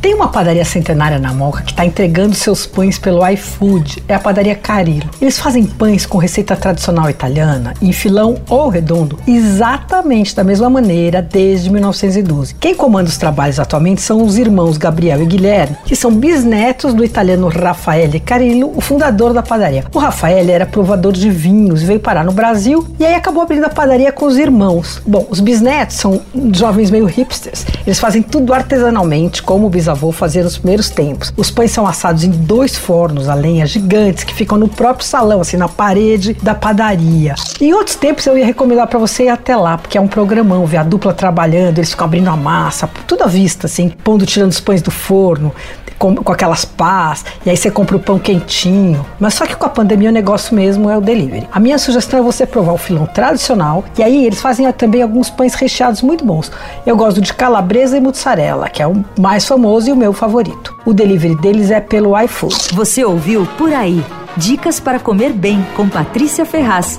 Tem uma padaria centenária na Moca que está entregando seus pães pelo iFood. É a padaria Carilo. Eles fazem pães com receita tradicional italiana, em filão ou redondo, exatamente da mesma maneira desde 1912. Quem comanda os trabalhos atualmente são os irmãos Gabriel e Guilherme, que são bisnetos do italiano Raffaele Carillo, o fundador da padaria. O Raffaele era provador de vinhos, veio parar no Brasil e aí acabou abrindo a padaria com os irmãos. Bom, os bisnetos são jovens meio hipsters. Eles fazem tudo artesanalmente, como o bisavô bisavô fazia nos primeiros tempos. Os pães são assados em dois fornos a lenha gigantes que ficam no próprio salão, assim, na parede da padaria. Em outros tempos eu ia recomendar para você ir até lá, porque é um programão, ver a dupla trabalhando, eles ficam abrindo a massa, tudo à vista, assim, pondo, tirando os pães do forno com, com aquelas pás, e aí você compra o pão quentinho. Mas só que com a pandemia o negócio mesmo é o delivery. A minha sugestão é você provar o filão tradicional, e aí eles fazem também alguns pães recheados muito bons. Eu gosto de calabresa e mussarela, que é o mais famoso e o meu favorito. O delivery deles é pelo iFood. Você ouviu Por Aí. Dicas para comer bem com Patrícia Ferraz.